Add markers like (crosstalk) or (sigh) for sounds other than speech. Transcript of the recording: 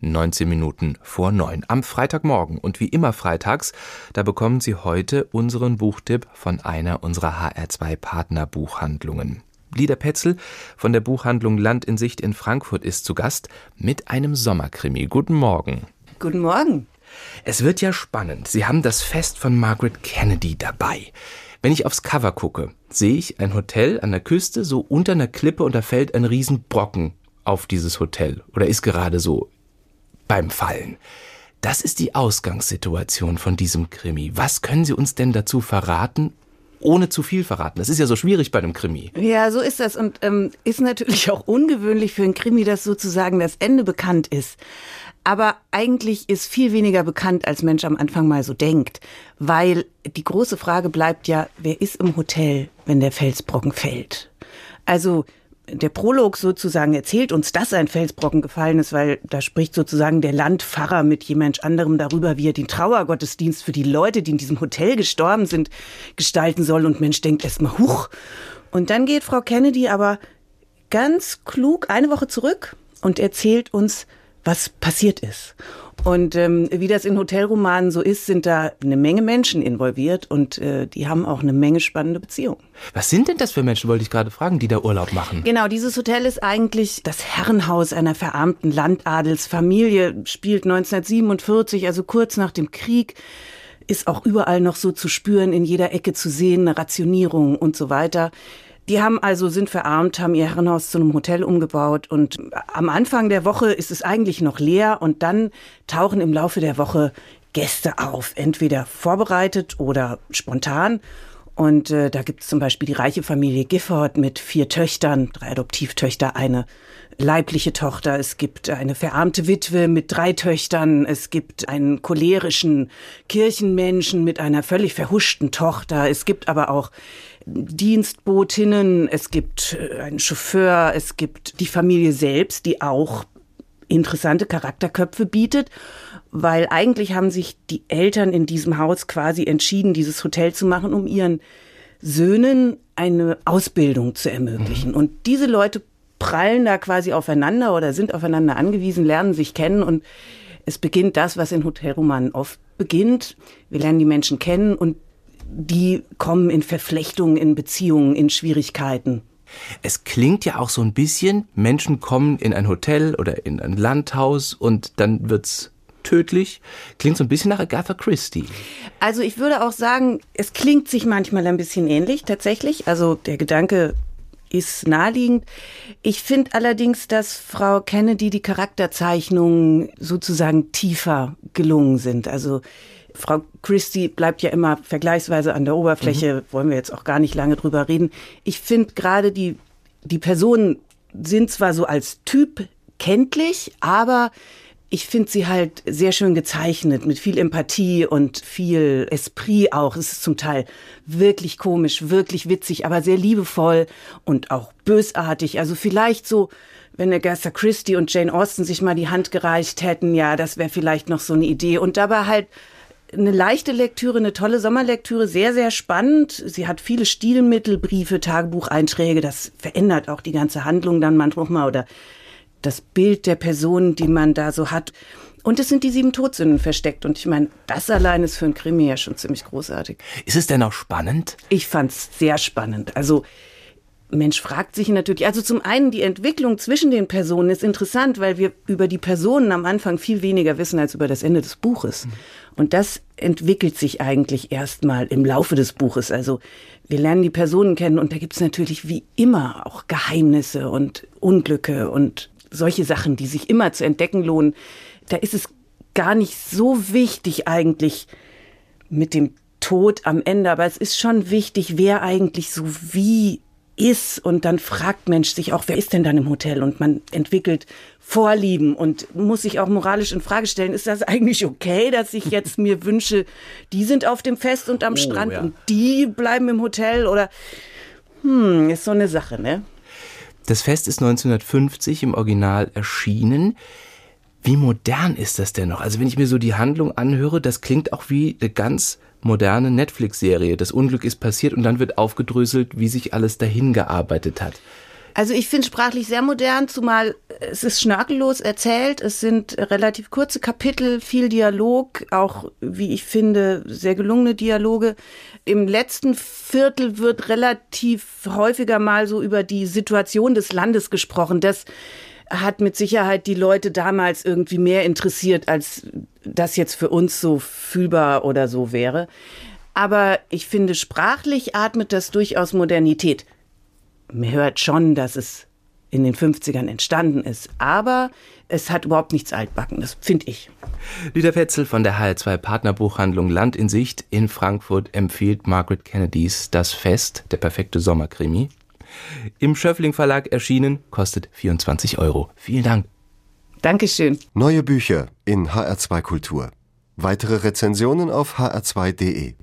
19 Minuten vor neun am Freitagmorgen. Und wie immer freitags, da bekommen Sie heute unseren Buchtipp von einer unserer HR2 Partnerbuchhandlungen. Lieder Petzel von der Buchhandlung Land in Sicht in Frankfurt ist zu Gast mit einem Sommerkrimi. Guten Morgen. Guten Morgen. Es wird ja spannend. Sie haben das Fest von Margaret Kennedy dabei. Wenn ich aufs Cover gucke, sehe ich ein Hotel an der Küste, so unter einer Klippe und da fällt ein Riesenbrocken auf dieses Hotel oder ist gerade so beim Fallen. Das ist die Ausgangssituation von diesem Krimi. Was können Sie uns denn dazu verraten, ohne zu viel verraten? Das ist ja so schwierig bei einem Krimi. Ja, so ist das und ähm, ist natürlich auch ungewöhnlich für einen Krimi, dass sozusagen das Ende bekannt ist. Aber eigentlich ist viel weniger bekannt, als Mensch am Anfang mal so denkt. Weil die große Frage bleibt ja, wer ist im Hotel, wenn der Felsbrocken fällt? Also der Prolog sozusagen erzählt uns, dass ein Felsbrocken gefallen ist, weil da spricht sozusagen der Landpfarrer mit jemand anderem darüber, wie er den Trauergottesdienst für die Leute, die in diesem Hotel gestorben sind, gestalten soll. Und Mensch denkt erstmal, huch. Und dann geht Frau Kennedy aber ganz klug eine Woche zurück und erzählt uns, was passiert ist. Und ähm, wie das in Hotelromanen so ist, sind da eine Menge Menschen involviert und äh, die haben auch eine Menge spannende Beziehungen. Was sind denn das für Menschen, wollte ich gerade fragen, die da Urlaub machen? Genau, dieses Hotel ist eigentlich das Herrenhaus einer verarmten Landadelsfamilie, spielt 1947, also kurz nach dem Krieg ist auch überall noch so zu spüren, in jeder Ecke zu sehen, eine Rationierung und so weiter. Die haben also, sind verarmt, haben ihr Herrenhaus zu einem Hotel umgebaut und am Anfang der Woche ist es eigentlich noch leer und dann tauchen im Laufe der Woche Gäste auf, entweder vorbereitet oder spontan. Und äh, da gibt es zum Beispiel die reiche Familie Gifford mit vier Töchtern, drei Adoptivtöchter, eine leibliche Tochter. Es gibt eine verarmte Witwe mit drei Töchtern. Es gibt einen cholerischen Kirchenmenschen mit einer völlig verhuschten Tochter. Es gibt aber auch Dienstbotinnen, es gibt äh, einen Chauffeur, es gibt die Familie selbst, die auch interessante Charakterköpfe bietet, weil eigentlich haben sich die Eltern in diesem Haus quasi entschieden, dieses Hotel zu machen, um ihren Söhnen eine Ausbildung zu ermöglichen. Mhm. Und diese Leute prallen da quasi aufeinander oder sind aufeinander angewiesen, lernen sich kennen und es beginnt das, was in Hotelromanen oft beginnt. Wir lernen die Menschen kennen und die kommen in Verflechtungen, in Beziehungen, in Schwierigkeiten. Es klingt ja auch so ein bisschen, Menschen kommen in ein Hotel oder in ein Landhaus und dann wird's tödlich. Klingt so ein bisschen nach Agatha Christie. Also ich würde auch sagen, es klingt sich manchmal ein bisschen ähnlich tatsächlich. Also der Gedanke ist naheliegend. Ich finde allerdings, dass Frau Kennedy die Charakterzeichnungen sozusagen tiefer gelungen sind. Also Frau Christie bleibt ja immer vergleichsweise an der Oberfläche, mhm. wollen wir jetzt auch gar nicht lange drüber reden. Ich finde gerade die, die Personen sind zwar so als Typ kenntlich, aber ich finde sie halt sehr schön gezeichnet, mit viel Empathie und viel Esprit auch. Es ist zum Teil wirklich komisch, wirklich witzig, aber sehr liebevoll und auch bösartig. Also vielleicht so, wenn Agatha Christie und Jane Austen sich mal die Hand gereicht hätten, ja, das wäre vielleicht noch so eine Idee. Und dabei halt eine leichte Lektüre, eine tolle Sommerlektüre, sehr, sehr spannend. Sie hat viele Stilmittel, Briefe, Tagebucheinträge. Das verändert auch die ganze Handlung dann manchmal oder das Bild der Person, die man da so hat. Und es sind die sieben Todsünden versteckt. Und ich meine, das allein ist für ein Krimi ja schon ziemlich großartig. Ist es denn auch spannend? Ich fand's sehr spannend. Also Mensch fragt sich natürlich, also zum einen die Entwicklung zwischen den Personen ist interessant, weil wir über die Personen am Anfang viel weniger wissen als über das Ende des Buches. Mhm. Und das entwickelt sich eigentlich erstmal im Laufe des Buches. Also wir lernen die Personen kennen und da gibt es natürlich wie immer auch Geheimnisse und Unglücke und solche Sachen, die sich immer zu entdecken lohnen. Da ist es gar nicht so wichtig eigentlich mit dem Tod am Ende, aber es ist schon wichtig, wer eigentlich so wie ist und dann fragt Mensch sich auch, wer ist denn dann im Hotel und man entwickelt Vorlieben und muss sich auch moralisch in Frage stellen, ist das eigentlich okay, dass ich jetzt mir (laughs) wünsche, die sind auf dem Fest und am oh, Strand ja. und die bleiben im Hotel oder hm, ist so eine Sache, ne? Das Fest ist 1950 im Original erschienen. Wie modern ist das denn noch? Also wenn ich mir so die Handlung anhöre, das klingt auch wie eine ganz moderne Netflix-Serie. Das Unglück ist passiert und dann wird aufgedröselt, wie sich alles dahin gearbeitet hat. Also ich finde sprachlich sehr modern, zumal es ist schnörkellos erzählt, es sind relativ kurze Kapitel, viel Dialog, auch wie ich finde, sehr gelungene Dialoge. Im letzten Viertel wird relativ häufiger mal so über die Situation des Landes gesprochen. Das hat mit Sicherheit die Leute damals irgendwie mehr interessiert, als das jetzt für uns so fühlbar oder so wäre. Aber ich finde, sprachlich atmet das durchaus Modernität man hört schon, dass es in den 50ern entstanden ist, aber es hat überhaupt nichts Altbackenes, finde ich. Dieter Fetzel von der HR2 Partnerbuchhandlung Land in Sicht in Frankfurt empfiehlt Margaret Kennedys Das Fest, der perfekte Sommerkrimi. Im Schöffling Verlag erschienen, kostet 24 Euro. Vielen Dank. Dankeschön. Neue Bücher in HR2 Kultur. Weitere Rezensionen auf hr2.de.